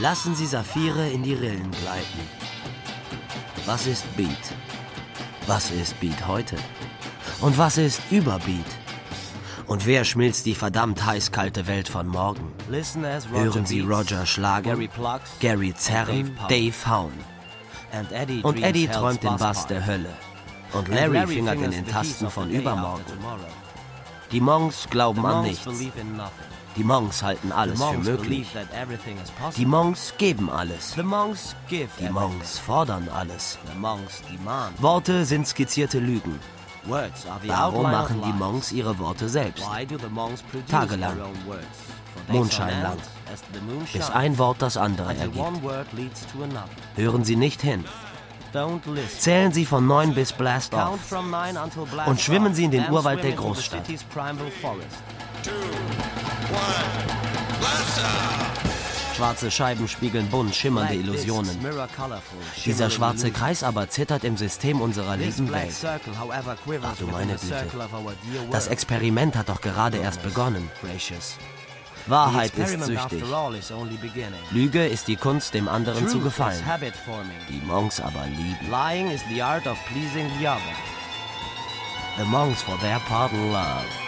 Speaker 6: Lassen Sie Saphire in die Rillen gleiten. Was ist Beat? Was ist Beat heute? Und was ist Überbeat? Und wer schmilzt die verdammt heißkalte Welt von morgen? Hören Sie Roger Schlager, Gary Zerren, Dave Haun. Und Eddie träumt den Bass der Hölle. Und Larry fingert in den Tasten von übermorgen. Die Monks glauben an nichts. Die Monks halten alles für möglich. Die Monks geben alles. Die Monks fordern alles. Worte sind skizzierte Lügen. Warum machen die Monks ihre Worte selbst? Tagelang. Mondschein lang. Bis ein Wort das andere ergibt. Hören Sie nicht hin. Zählen Sie von 9 bis Blast off. Und schwimmen Sie in den Urwald der Großstadt. Schwarze Scheiben spiegeln bunt schimmernde Illusionen. Dieser schwarze Kreis aber zittert im System unserer lieben Welt. Ach du meine Güte. Das Experiment hat doch gerade erst begonnen. Wahrheit ist süchtig. Lüge ist die Kunst, dem anderen zu gefallen. Die Monks aber lieben. Lying is the art of pleasing the other. The monks for their part love.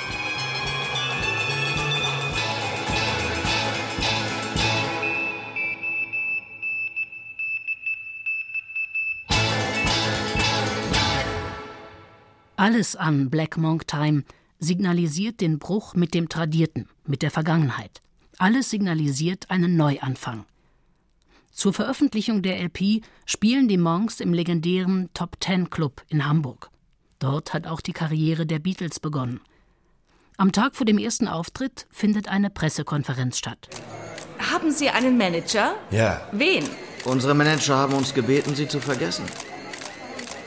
Speaker 9: Alles an Black Monk Time signalisiert den Bruch mit dem Tradierten, mit der Vergangenheit. Alles signalisiert einen Neuanfang. Zur Veröffentlichung der LP spielen die Monks im legendären Top Ten Club in Hamburg. Dort hat auch die Karriere der Beatles begonnen. Am Tag vor dem ersten Auftritt findet eine Pressekonferenz statt.
Speaker 16: Haben Sie einen Manager?
Speaker 3: Ja.
Speaker 16: Wen?
Speaker 3: Unsere Manager haben uns gebeten, sie zu vergessen.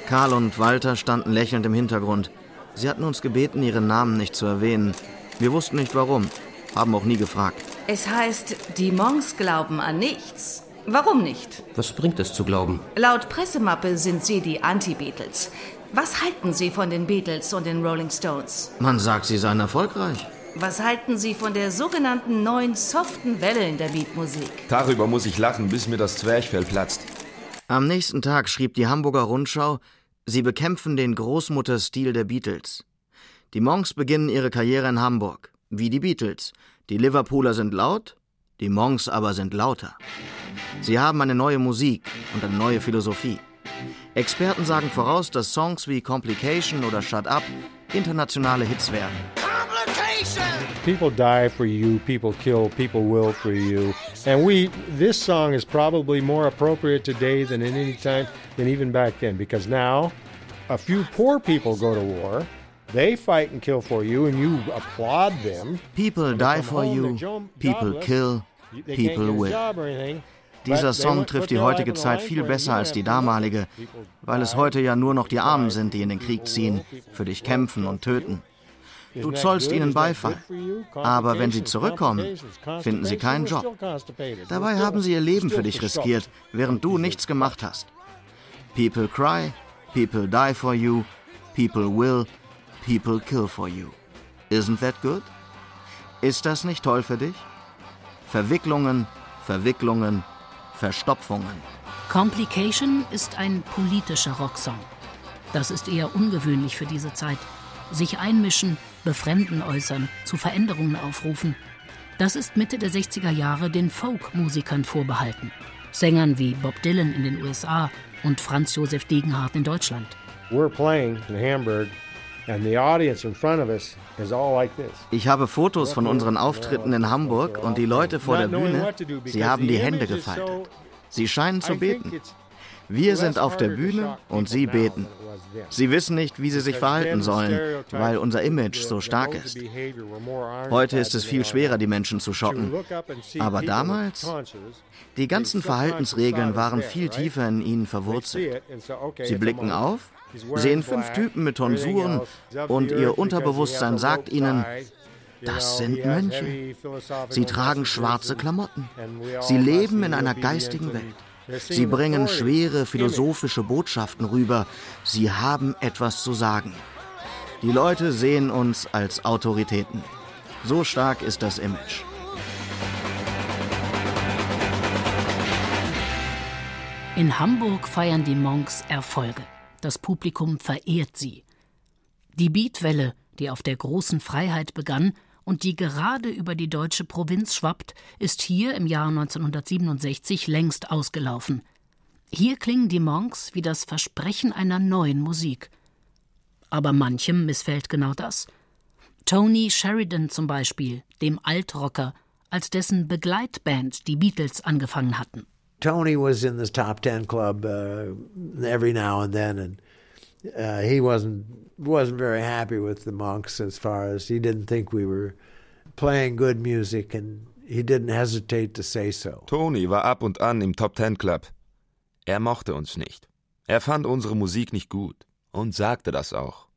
Speaker 3: Karl und Walter standen lächelnd im Hintergrund. Sie hatten uns gebeten, ihren Namen nicht zu erwähnen. Wir wussten nicht warum, haben auch nie gefragt.
Speaker 16: Es heißt, die Monks glauben an nichts. Warum nicht?
Speaker 14: Was bringt es zu glauben?
Speaker 16: Laut Pressemappe sind Sie die Anti-Beatles. Was halten Sie von den Beatles und den Rolling Stones?
Speaker 3: Man sagt, sie seien erfolgreich.
Speaker 16: Was halten Sie von der sogenannten neuen soften Welle in der Beatmusik?
Speaker 4: Darüber muss ich lachen, bis mir das Zwerchfell platzt.
Speaker 3: Am nächsten Tag schrieb die Hamburger Rundschau, sie bekämpfen den Großmutterstil der Beatles. Die Monks beginnen ihre Karriere in Hamburg, wie die Beatles. Die Liverpooler sind laut, die Monks aber sind lauter. Sie haben eine neue Musik und eine neue Philosophie. Experten sagen voraus, dass Songs wie Complication oder Shut Up internationale Hits werden.
Speaker 10: People die for you, people kill, people will for you. And we this song is probably more appropriate today than at any time than even back then because now a few poor people go to war. They fight and kill for you and you applaud them.
Speaker 3: People die for you, people kill, people will. Dieser Song trifft die heutige Zeit viel besser als die damalige, weil es heute ja nur noch die Armen sind, die in den Krieg ziehen, für dich kämpfen und töten. Du zollst ihnen Beifall. Aber wenn sie zurückkommen, finden sie keinen Job. Dabei haben sie ihr Leben für dich riskiert, während du nichts gemacht hast. People cry, people die for you, people will, people kill for you. Isn't that good? Ist das nicht toll für dich? Verwicklungen, Verwicklungen, Verstopfungen.
Speaker 9: Complication ist ein politischer Rocksong. Das ist eher ungewöhnlich für diese Zeit. Sich einmischen, Befremden äußern, zu Veränderungen aufrufen. Das ist Mitte der 60er Jahre den Folk-Musikern vorbehalten. Sängern wie Bob Dylan in den USA und Franz Josef Degenhardt in Deutschland.
Speaker 10: We're playing in Hamburg and the audience in front of us is all like this.
Speaker 3: Ich habe Fotos von unseren Auftritten in Hamburg und die Leute vor der Bühne, sie haben die Hände gefaltet. Sie scheinen zu beten. Wir sind auf der Bühne und sie beten. Sie wissen nicht, wie sie sich verhalten sollen, weil unser Image so stark ist. Heute ist es viel schwerer, die Menschen zu schocken. Aber damals, die ganzen Verhaltensregeln waren viel tiefer in ihnen verwurzelt. Sie blicken auf, sehen fünf Typen mit Tonsuren und ihr Unterbewusstsein sagt ihnen, das sind Mönche. Sie tragen schwarze Klamotten. Sie leben in einer geistigen Welt. Sie bringen schwere philosophische Botschaften rüber. Sie haben etwas zu sagen. Die Leute sehen uns als Autoritäten. So stark ist das Image.
Speaker 9: In Hamburg feiern die Monks Erfolge. Das Publikum verehrt sie. Die Beatwelle, die auf der großen Freiheit begann, und die gerade über die deutsche Provinz schwappt, ist hier im Jahr 1967 längst ausgelaufen. Hier klingen die Monks wie das Versprechen einer neuen Musik. Aber manchem missfällt genau das. Tony Sheridan zum Beispiel, dem Altrocker, als dessen Begleitband die Beatles angefangen hatten.
Speaker 2: Tony was in the top 10 club uh, every now and then and uh, he wasn't wasn't very happy with the monks as far as he didn't think we were playing good music and he didn't hesitate to say so.
Speaker 4: Tony war ab und an im Top Ten Club. Er mochte uns nicht. Er fand unsere Musik nicht gut und sagte das auch.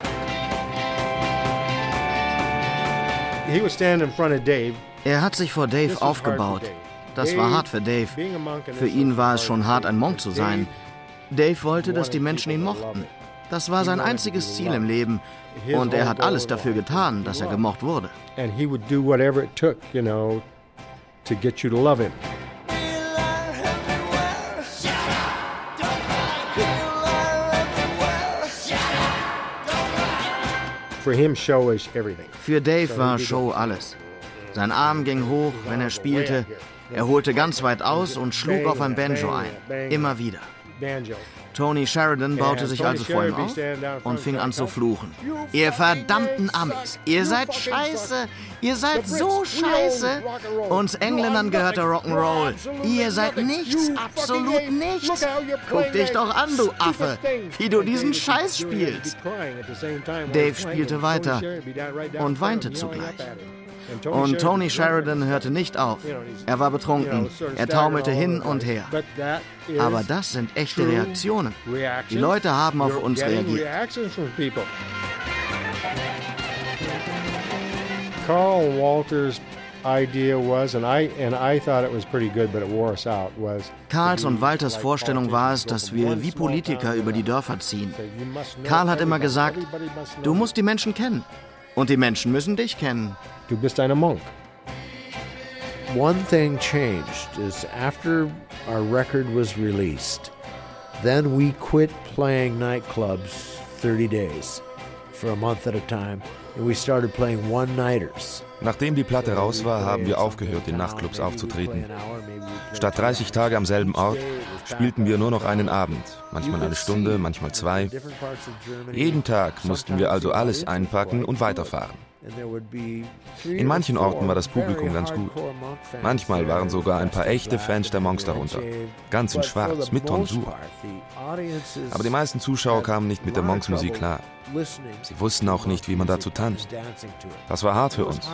Speaker 10: He was standing in front of Dave.
Speaker 3: Er hat sich vor Dave aufgebaut. Das war hart für Dave. Für ihn war es schon hart, ein Monk zu sein. Dave wollte, dass die Menschen ihn mochten. Das war sein einziges Ziel im Leben. Und er hat alles dafür getan, dass er gemocht wurde.
Speaker 10: And he would do whatever it took, you know, to get you to love him. For him, show is everything.
Speaker 3: Für Dave war Show alles. Sein Arm ging hoch, wenn er spielte. Er holte ganz weit aus und schlug auf ein Banjo ein. Immer wieder. Tony Sheridan baute sich also vor ihm auf und fing an zu fluchen. Ihr verdammten Amis, ihr seid scheiße, ihr seid so scheiße. Uns Engländern gehört der Rock'n'Roll. Ihr seid nichts, absolut nichts. Guck dich doch an, du Affe, wie du diesen Scheiß spielst. Dave spielte weiter und weinte zugleich. Und Tony Sheridan hörte nicht auf. Er war betrunken. Er taumelte hin und her. Aber das sind echte Reaktionen. Die Leute haben auf uns reagiert.
Speaker 10: Carl Walters
Speaker 3: Karls und Walters Vorstellung war es, dass wir wie Politiker über die Dörfer ziehen. Karl hat immer gesagt, du musst die Menschen kennen. Und die Menschen müssen dich kennen.
Speaker 10: Du bist ein Monk.
Speaker 2: One thing changed is after our record was released, then we quit playing nightclubs 30 days for a month at a time, and we started playing one-nighters.
Speaker 4: Nachdem die Platte raus war, haben wir aufgehört, in Nachtclubs aufzutreten. Statt 30 Tage am selben Ort spielten wir nur noch einen Abend, manchmal eine Stunde, manchmal zwei. Jeden Tag mussten wir also alles einpacken und weiterfahren. In manchen Orten war das Publikum ganz gut. Manchmal waren sogar ein paar echte Fans der Monks darunter. Ganz in schwarz, mit Tonsur. Aber die meisten Zuschauer kamen nicht mit der Monks-Musik klar. Sie wussten auch nicht, wie man dazu tanzt. Das war hart für uns,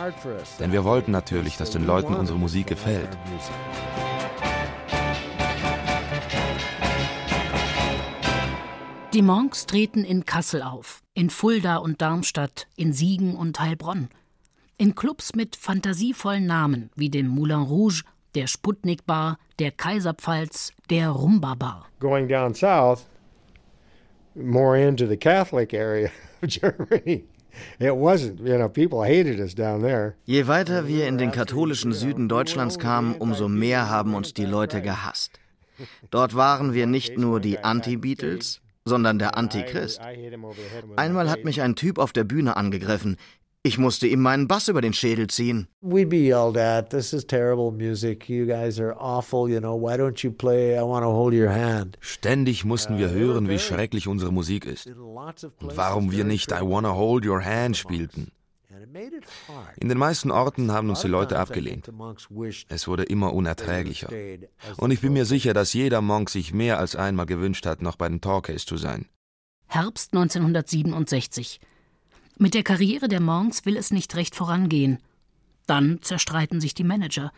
Speaker 4: denn wir wollten natürlich, dass den Leuten unsere Musik gefällt.
Speaker 9: Die Monks treten in Kassel auf, in Fulda und Darmstadt, in Siegen und Heilbronn. In Clubs mit fantasievollen Namen wie dem Moulin Rouge, der Sputnik Bar, der Kaiserpfalz, der Rumba Bar.
Speaker 10: Going down south, more into the Catholic area of Germany. It wasn't, you know, people hated us down there.
Speaker 3: Je weiter wir in den katholischen Süden Deutschlands kamen, umso mehr haben uns die Leute gehasst. Dort waren wir nicht nur die Anti-Beatles, sondern der Antichrist. Einmal hat mich ein Typ auf der Bühne angegriffen. Ich musste ihm meinen Bass über den Schädel ziehen.
Speaker 2: We'd be yelled at. This is terrible music. You guys are awful. You know, why don't you play? I want to hold your hand.
Speaker 4: Ständig mussten wir hören, wie schrecklich unsere Musik ist. Und warum wir nicht I Wanna Hold Your Hand spielten. In den meisten Orten haben uns die Leute abgelehnt. Es wurde immer unerträglicher. Und ich bin mir sicher, dass jeder Monk sich mehr als einmal gewünscht hat, noch bei den Talkies zu sein.
Speaker 9: Herbst 1967. Mit der Karriere der Monks will es nicht recht vorangehen. Dann zerstreiten sich die Manager.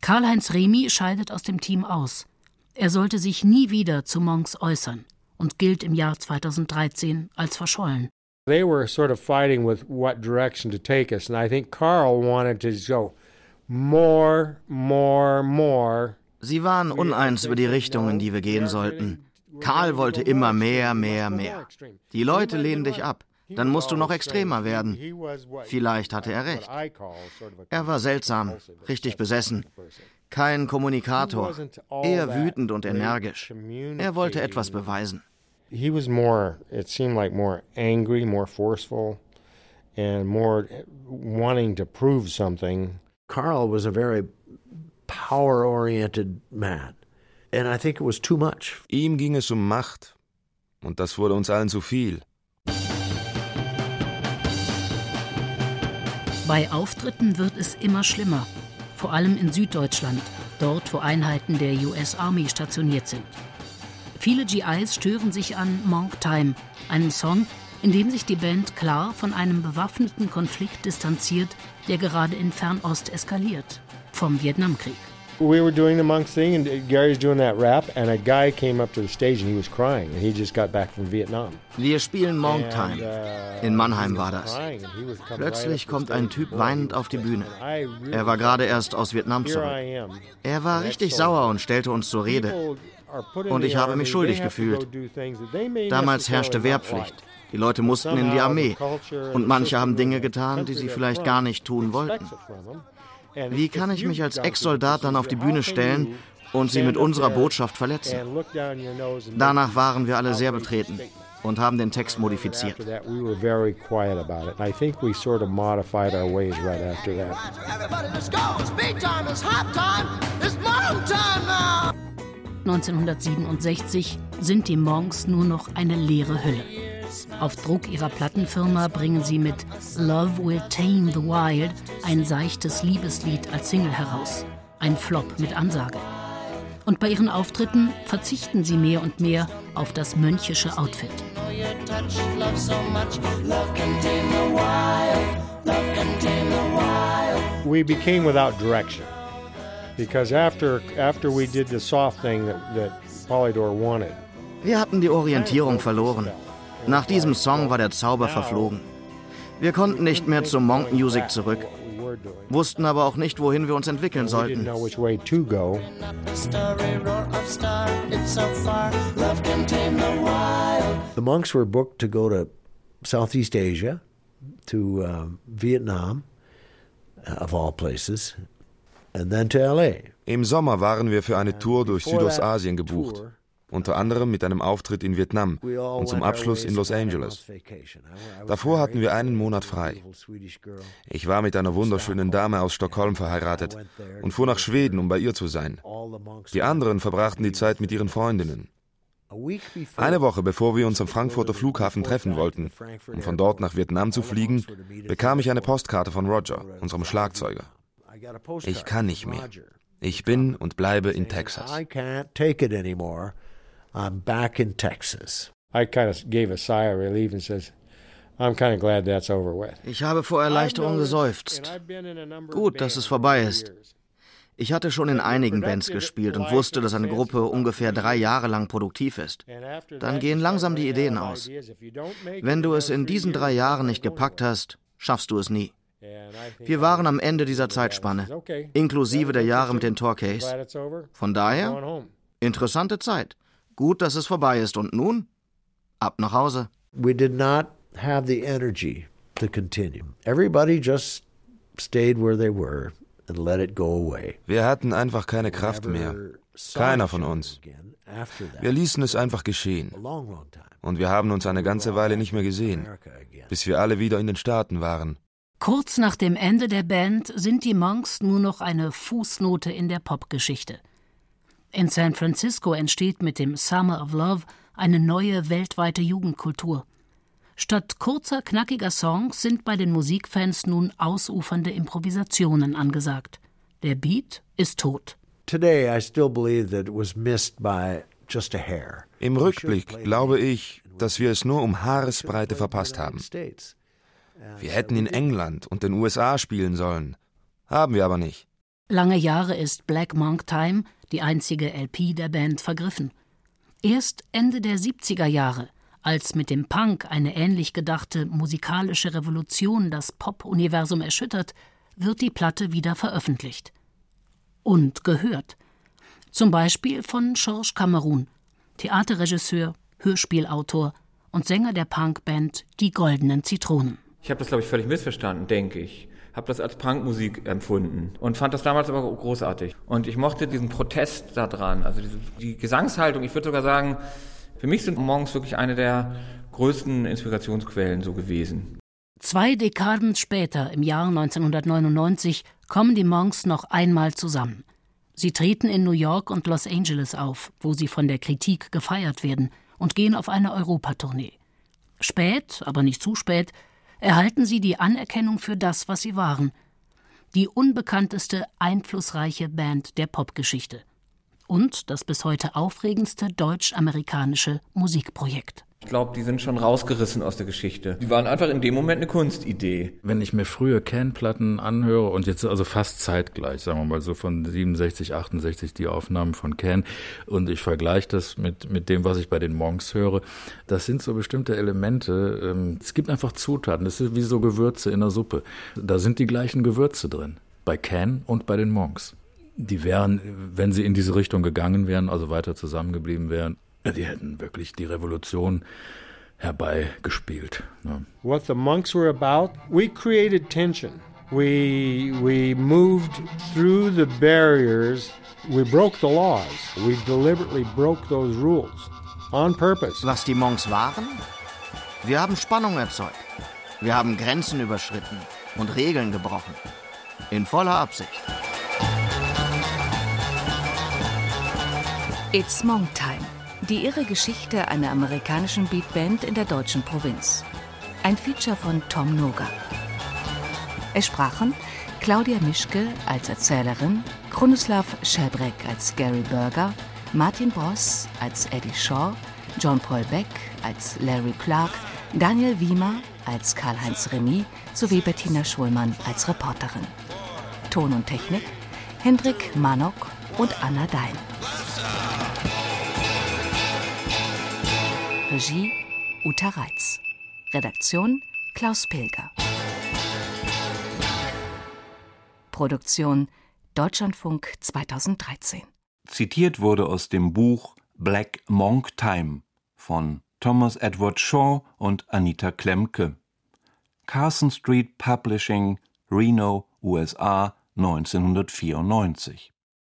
Speaker 9: Karl-Heinz Remy scheidet aus dem Team aus. Er sollte sich nie wieder zu Monks äußern und gilt im Jahr 2013 als verschollen.
Speaker 10: They were sort of fighting with what direction to take us, and I think Carl wanted to go more, more, more.
Speaker 3: Sie waren uneins über die Richtung, in die wir gehen sollten. Karl wollte immer mehr, mehr, mehr. Die Leute lehnen dich ab. Dann musst du noch extremer werden. Vielleicht hatte er recht. Er war seltsam, richtig besessen. Kein Kommunikator, eher wütend und energisch. Er wollte etwas beweisen.
Speaker 10: He was more, it seemed like more angry, more forceful, and more wanting to prove something.
Speaker 2: Carl was a very power oriented man. And I think it was too much.
Speaker 4: Ihm ging es um Macht. Und das wurde uns allen zu viel.
Speaker 9: Bei Auftritten wird es immer schlimmer, vor allem in Süddeutschland, dort wo Einheiten der US Army stationiert sind. Viele GIs stören sich an Monk Time, einem Song, in dem sich die Band klar von einem bewaffneten Konflikt distanziert, der gerade in Fernost eskaliert, vom Vietnamkrieg.
Speaker 10: We were doing the Monks thing, and Gary's doing that rap, and a guy came up to the stage and he was crying, and he just got back from Vietnam.
Speaker 3: Wir spielen Monk Time. In Mannheim war das. Plötzlich kommt ein Typ weinend auf die Bühne. Er war gerade erst aus Vietnam zurück. Er war richtig sauer und stellte uns zur Rede. Und ich habe mich schuldig gefühlt. Damals herrschte Wehrpflicht. Die Leute mussten in die Armee. Und manche haben Dinge getan, die sie vielleicht gar nicht tun wollten. Wie kann ich mich als Ex-Soldat dann auf die Bühne stellen und sie mit unserer Botschaft verletzen? Danach waren wir alle sehr betreten und haben den Text modifiziert.
Speaker 10: Everybody, let's go. Speed time is half time. It's
Speaker 9: Monk time now. 1967 sind die Monks nur noch eine leere Hülle. Auf Druck ihrer Plattenfirma bringen sie mit Love Will Tame the Wild ein seichtes Liebeslied als Single heraus. Ein Flop mit Ansage. Und bei ihren Auftritten verzichten sie mehr und mehr auf das mönchische Outfit.
Speaker 10: We became without direction because after after we did the soft thing that, that Polydor wanted.
Speaker 3: Wir hatten die Orientierung verloren. Nach diesem Song war der Zauber verflogen. Wir konnten nicht mehr zum Monk Music zurück, wussten aber auch nicht, wohin wir uns entwickeln sollten.
Speaker 2: The monks were booked to go to Southeast Asia, to uh, Vietnam, uh, of all places,
Speaker 4: Im Sommer waren wir für eine Tour durch Südostasien gebucht unter anderem mit einem Auftritt in Vietnam und zum Abschluss in Los Angeles. Davor hatten wir einen Monat frei. Ich war mit einer wunderschönen Dame aus Stockholm verheiratet und fuhr nach Schweden, um bei ihr zu sein. Die anderen verbrachten die Zeit mit ihren Freundinnen. Eine Woche bevor wir uns am Frankfurter Flughafen treffen wollten, um von dort nach Vietnam zu fliegen, bekam ich eine Postkarte von Roger, unserem Schlagzeuger. Ich kann nicht mehr. Ich bin und bleibe in Texas.
Speaker 2: I'm back in Texas.
Speaker 10: I kind of gave a sigh of relief and says, I'm kind of glad that's over with.
Speaker 3: Ich habe vor Erleichterung geseufzt. Gut, dass es vorbei ist. Ich hatte schon in einigen Bands gespielt und wusste, dass eine Gruppe ungefähr drei Jahre lang produktiv ist. Dann gehen langsam die Ideen aus. Wenn du es in diesen drei Jahren nicht gepackt hast, schaffst du es nie. Wir waren am Ende dieser Zeitspanne, inklusive der Jahre mit den Torquays. Von daher, interessante Zeit. Gut, dass es vorbei ist. Und nun? Ab nach Hause.
Speaker 2: We did not have the energy to continue. Everybody just stayed where they were. and let it go away.
Speaker 4: Wir hatten einfach keine Kraft mehr. Keiner von uns. Wir ließen es einfach geschehen. Und wir haben uns eine ganze Weile nicht mehr gesehen, bis wir alle wieder in den Staaten waren.
Speaker 9: Kurz nach dem Ende der Band sind die Monks nur noch eine Fußnote in der Popgeschichte. In San Francisco entsteht mit dem Summer of Love eine neue weltweite Jugendkultur. Statt kurzer, knackiger Songs sind bei den Musikfans nun ausufernde Improvisationen angesagt. Der Beat ist tot.
Speaker 2: Today I still believe that it was missed by just a hair.
Speaker 4: Im Rückblick glaube ich, dass wir es nur um Haaresbreite verpasst haben. Wir hätten in England und den USA spielen sollen. Haben wir aber nicht.
Speaker 9: Lange Jahre ist Black Monk Time, die einzige LP der Band, vergriffen. Erst Ende der 70er Jahre, als mit dem Punk eine ähnlich gedachte musikalische Revolution das Pop-Universum erschüttert, wird die Platte wieder veröffentlicht. Und gehört. Zum Beispiel von Georges Cameron, Theaterregisseur, Hörspielautor und Sänger der Punkband Die Goldenen Zitronen.
Speaker 8: Ich habe das, glaube ich, völlig missverstanden, denke ich. Habe das als Punkmusik empfunden und fand das damals aber großartig. Und ich mochte diesen Protest da dran, also diese, die Gesangshaltung. Ich würde sogar sagen, für mich sind Monks wirklich eine der größten Inspirationsquellen so gewesen.
Speaker 9: Zwei Dekaden später, im Jahr 1999, kommen die Monks noch einmal zusammen. Sie treten in New York und Los Angeles auf, wo sie von der Kritik gefeiert werden, und gehen auf eine Europatournee. Spät, aber nicht zu spät, erhalten sie die Anerkennung für das, was sie waren. Die unbekannteste, einflussreiche Band der Popgeschichte. Und das bis heute aufregendste deutsch-amerikanische Musikprojekt.
Speaker 8: Ich glaube, die sind schon rausgerissen aus der Geschichte. Die waren einfach in dem Moment eine Kunstidee.
Speaker 12: Wenn ich mir frühe Can-Platten anhöre und jetzt also fast zeitgleich, sagen wir mal so von 67, 68 die Aufnahmen von Can und ich vergleiche das mit, mit dem, was ich bei den Monks höre, das sind so bestimmte Elemente. Ähm, es gibt einfach Zutaten, das ist wie so Gewürze in der Suppe. Da sind die gleichen Gewürze drin. Bei Can und bei den Monks. Die wären, wenn sie in diese Richtung gegangen wären, also weiter zusammengeblieben wären, die hätten wirklich die Revolution herbeigespielt. Ne?
Speaker 10: What the monks were about, we created tension. We, we moved through the barriers. We broke the laws. We deliberately broke those rules. On purpose.
Speaker 3: Was die Monks waren? Wir haben Spannung erzeugt. Wir haben Grenzen überschritten und Regeln gebrochen. In voller Absicht.
Speaker 7: It's Monk Time. Die irre Geschichte einer amerikanischen Beatband in der deutschen Provinz. Ein Feature von Tom Noga. Es sprachen Claudia Mischke als Erzählerin, Kronislav Schelbreck als Gary Berger, Martin Boss als Eddie Shaw, John Paul Beck als Larry Clark, Daniel Wiemer als Karl-Heinz Remy sowie Bettina Schulmann als Reporterin. Ton und Technik Hendrik Manok und Anna Dein. Regie Uta Reitz. Redaktion Klaus Pilger. Produktion Deutschlandfunk 2013.
Speaker 17: Zitiert wurde aus dem Buch Black Monk Time von Thomas Edward Shaw und Anita Klemke. Carson Street Publishing, Reno, USA 1994.